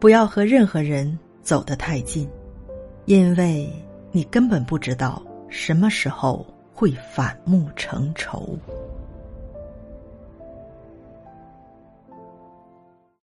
不要和任何人走得太近因为你根本不知道什么时候会反目成仇。